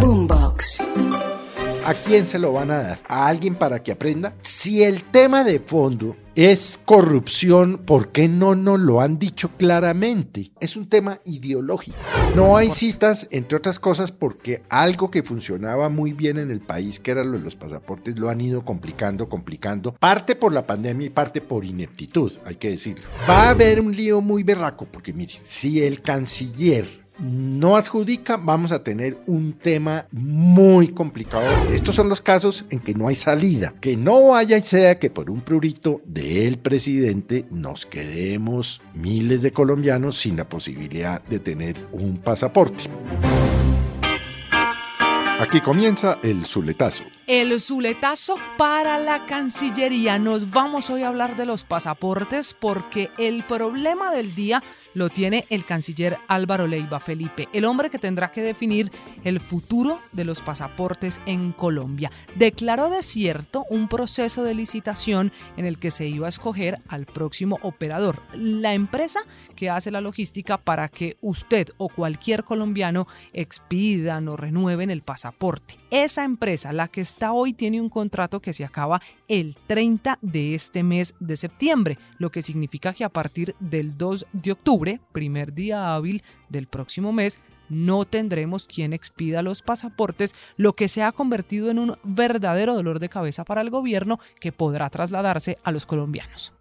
Boombox. ¿A quién se lo van a dar? ¿A alguien para que aprenda? Si el tema de fondo es corrupción, ¿por qué no nos lo han dicho claramente? Es un tema ideológico. No hay citas, entre otras cosas, porque algo que funcionaba muy bien en el país, que era lo de los pasaportes, lo han ido complicando, complicando. Parte por la pandemia y parte por ineptitud, hay que decirlo. Va a haber un lío muy berraco, porque miren, si el canciller no adjudica, vamos a tener un tema muy complicado. Estos son los casos en que no hay salida. Que no vaya y sea que por un prurito del presidente nos quedemos miles de colombianos sin la posibilidad de tener un pasaporte. Aquí comienza el Zuletazo. El Zuletazo para la Cancillería. Nos vamos hoy a hablar de los pasaportes porque el problema del día lo tiene el canciller Álvaro Leiva Felipe, el hombre que tendrá que definir el futuro de los pasaportes en Colombia. Declaró desierto un proceso de licitación en el que se iba a escoger al próximo operador, la empresa que hace la logística para que usted o cualquier colombiano expidan o renueven el pasaporte. Esa empresa, la que está hoy, tiene un contrato que se acaba el 30 de este mes de septiembre, lo que significa que a partir del 2 de octubre, primer día hábil del próximo mes, no tendremos quien expida los pasaportes, lo que se ha convertido en un verdadero dolor de cabeza para el gobierno que podrá trasladarse a los colombianos.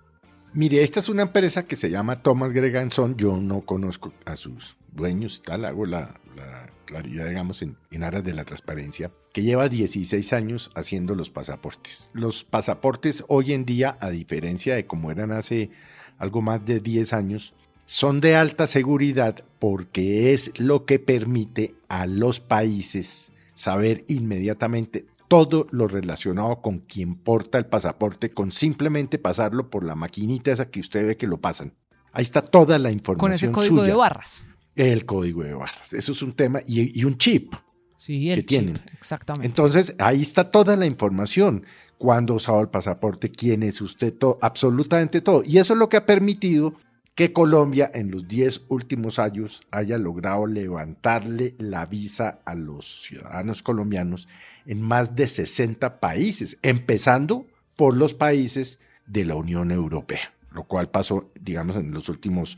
Mire, esta es una empresa que se llama Thomas Greganson. Yo no conozco a sus dueños, tal, hago la, la claridad, digamos, en, en, aras de la transparencia, que lleva 16 años haciendo los pasaportes. Los pasaportes hoy en día, a diferencia de como eran hace algo más de 10 años, son de alta seguridad porque es lo que permite a los países saber inmediatamente todo lo relacionado con quien porta el pasaporte, con simplemente pasarlo por la maquinita esa que usted ve que lo pasan. Ahí está toda la información. Con ese código suya. de barras. El código de barras. Eso es un tema. Y, y un chip. Sí, el que tienen. chip, exactamente. Entonces, ahí está toda la información. Cuándo usaba el pasaporte, quién es usted, todo, absolutamente todo. Y eso es lo que ha permitido que Colombia en los 10 últimos años haya logrado levantarle la visa a los ciudadanos colombianos en más de 60 países, empezando por los países de la Unión Europea, lo cual pasó, digamos, en los últimos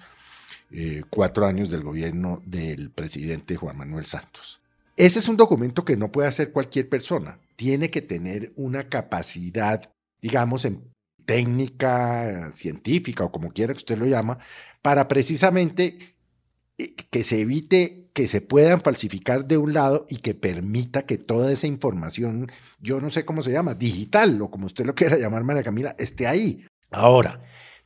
eh, cuatro años del gobierno del presidente Juan Manuel Santos. Ese es un documento que no puede hacer cualquier persona, tiene que tener una capacidad, digamos, en técnica científica o como quiera que usted lo llama, para precisamente que se evite que se puedan falsificar de un lado y que permita que toda esa información, yo no sé cómo se llama, digital o como usted lo quiera llamar, María Camila, esté ahí. Ahora,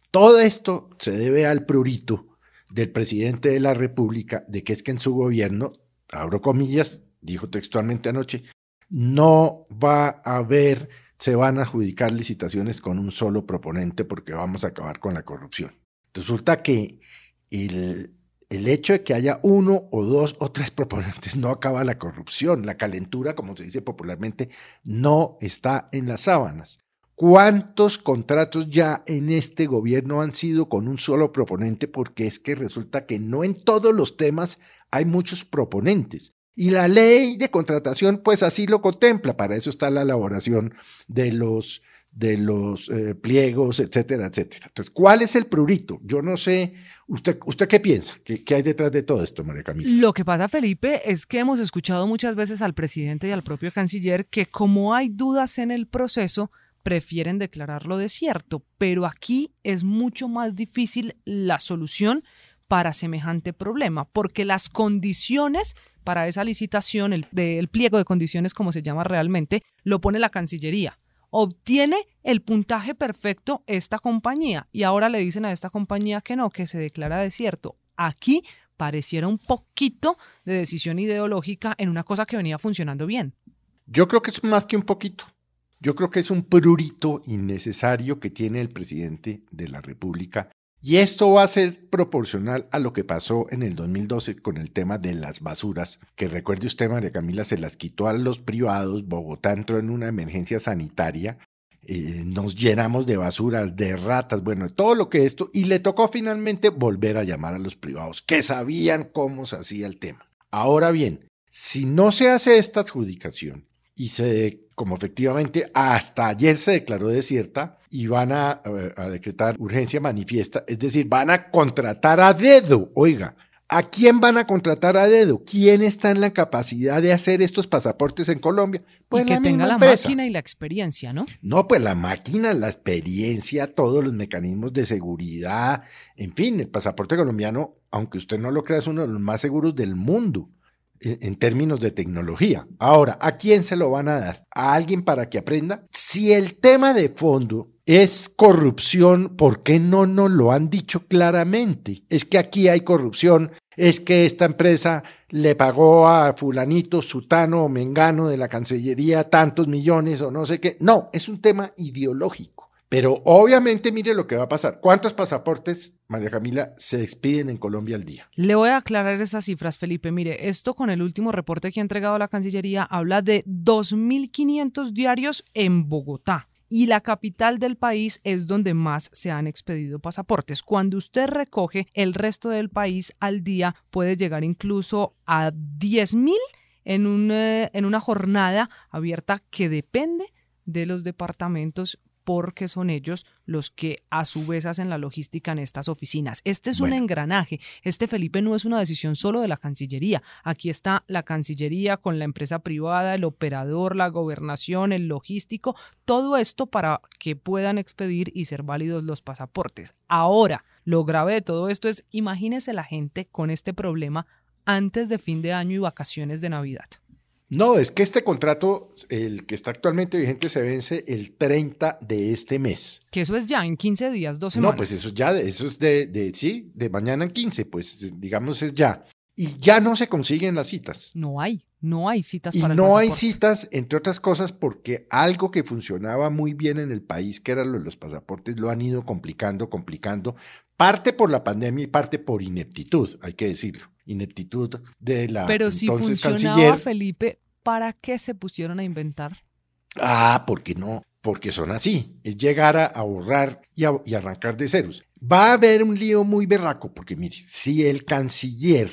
todo esto se debe al prurito del presidente de la República de que es que en su gobierno, abro comillas, dijo textualmente anoche, no va a haber, se van a adjudicar licitaciones con un solo proponente porque vamos a acabar con la corrupción. Resulta que el, el hecho de que haya uno o dos o tres proponentes no acaba la corrupción. La calentura, como se dice popularmente, no está en las sábanas. ¿Cuántos contratos ya en este gobierno han sido con un solo proponente? Porque es que resulta que no en todos los temas hay muchos proponentes. Y la ley de contratación, pues así lo contempla. Para eso está la elaboración de los, de los eh, pliegos, etcétera, etcétera. Entonces, ¿cuál es el prurito? Yo no sé. ¿Usted, usted qué piensa? ¿Qué, ¿Qué, hay detrás de todo esto, María Camila? Lo que pasa, Felipe, es que hemos escuchado muchas veces al presidente y al propio canciller que como hay dudas en el proceso, prefieren declararlo desierto. Pero aquí es mucho más difícil la solución para semejante problema, porque las condiciones para esa licitación, el, pliego de condiciones, como se llama realmente, lo pone la Cancillería. Obtiene el puntaje perfecto esta compañía y ahora le dicen a esta compañía que no, que se declara desierto. Aquí pareciera un poquito de decisión ideológica en una cosa que venía funcionando bien. Yo creo que es más que un poquito. Yo creo que es un prurito innecesario que tiene el presidente de la República y esto va a ser proporcional a lo que pasó en el 2012 con el tema de las basuras, que recuerde usted, María Camila, se las quitó a los privados, Bogotá entró en una emergencia sanitaria, eh, nos llenamos de basuras, de ratas, bueno, todo lo que esto, y le tocó finalmente volver a llamar a los privados, que sabían cómo se hacía el tema. Ahora bien, si no se hace esta adjudicación y se, como efectivamente hasta ayer se declaró desierta, y van a, a, decretar urgencia manifiesta, es decir, van a contratar a dedo, oiga, ¿a quién van a contratar a dedo? ¿Quién está en la capacidad de hacer estos pasaportes en Colombia? Pues y que tenga la máquina y la experiencia, ¿no? No, pues la máquina, la experiencia, todos los mecanismos de seguridad, en fin, el pasaporte colombiano, aunque usted no lo crea, es uno de los más seguros del mundo en términos de tecnología. Ahora, ¿a quién se lo van a dar? ¿A alguien para que aprenda? Si el tema de fondo es corrupción, ¿por qué no nos lo han dicho claramente? Es que aquí hay corrupción, es que esta empresa le pagó a fulanito, sutano o mengano de la Cancillería tantos millones o no sé qué. No, es un tema ideológico. Pero obviamente mire lo que va a pasar. ¿Cuántos pasaportes, María Camila, se expiden en Colombia al día? Le voy a aclarar esas cifras, Felipe. Mire, esto con el último reporte que ha entregado la Cancillería habla de 2.500 diarios en Bogotá y la capital del país es donde más se han expedido pasaportes. Cuando usted recoge el resto del país al día puede llegar incluso a 10.000 en, eh, en una jornada abierta que depende de los departamentos porque son ellos los que a su vez hacen la logística en estas oficinas. Este es un engranaje. Este Felipe no es una decisión solo de la Cancillería. Aquí está la Cancillería con la empresa privada, el operador, la gobernación, el logístico, todo esto para que puedan expedir y ser válidos los pasaportes. Ahora, lo grave de todo esto es, imagínese la gente con este problema antes de fin de año y vacaciones de Navidad. No, es que este contrato, el que está actualmente vigente, se vence el 30 de este mes. Que eso es ya en 15 días, dos semanas. No, pues eso es ya, eso es de, de, sí, de mañana en 15, pues digamos es ya. Y ya no se consiguen las citas. No hay, no hay citas y para no hay citas, entre otras cosas, porque algo que funcionaba muy bien en el país, que eran los pasaportes, lo han ido complicando, complicando, parte por la pandemia y parte por ineptitud, hay que decirlo ineptitud de la Pero si funcionaba, Felipe, ¿para qué se pusieron a inventar? Ah, porque no, porque son así. Es llegar a ahorrar y, y arrancar de ceros. Va a haber un lío muy berraco, porque mire, si el canciller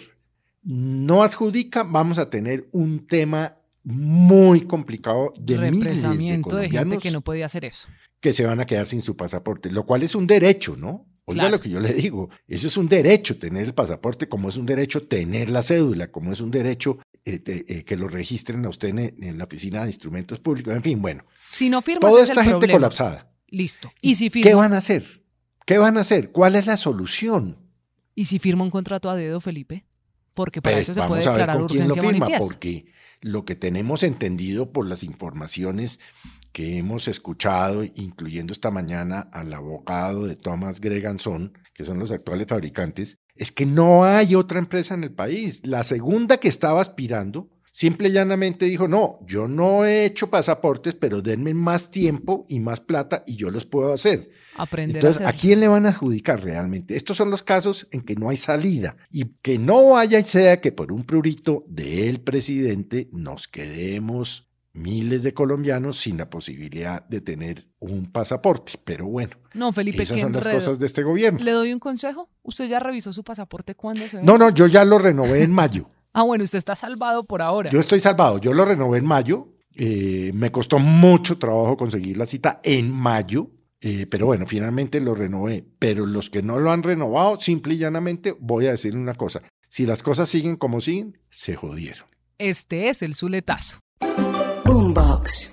no adjudica, vamos a tener un tema muy complicado de miles de, de gente que no puede hacer eso. Que se van a quedar sin su pasaporte, lo cual es un derecho, ¿no? Oiga lo que yo le digo, eso es un derecho tener el pasaporte, como es un derecho tener la cédula, como es un derecho eh, eh, que lo registren a usted en, la oficina de instrumentos públicos, en fin, bueno. Si no firmas, toda esta gente colapsada. Listo. ¿Y si ¿Qué van a hacer? ¿Qué van a hacer? ¿Cuál es la solución? ¿Y si firma un contrato a dedo, Felipe? Porque para pues eso se puede declarar urgencia quién lo firma, Porque lo que tenemos entendido por las informaciones que hemos escuchado, incluyendo esta mañana al abogado de Thomas Greganson, que son los actuales fabricantes, es que no hay otra empresa en el país. La segunda que estaba aspirando, simple y llanamente dijo, no, yo no he hecho pasaportes, pero denme más tiempo y más plata y yo los puedo hacer. Aprender Entonces, a, a, quién le van a adjudicar realmente? Estos son los casos en que no hay salida y que no haya sea que por un prurito del presidente nos quedemos miles de colombianos sin la posibilidad de tener un pasaporte. Pero bueno, no, Felipe, esas son las cosas de este gobierno. ¿Le doy un consejo? ¿Usted ya revisó su pasaporte cuándo se? No, no, yo ya lo renové en mayo. ah, bueno, usted está salvado por ahora. Yo estoy salvado, yo lo renové en mayo. Eh, me costó mucho trabajo conseguir la cita en mayo. Eh, pero bueno, finalmente lo renové. Pero los que no lo han renovado, simple y llanamente, voy a decirle una cosa. Si las cosas siguen como siguen, se jodieron. Este es el Zuletazo. Boombox.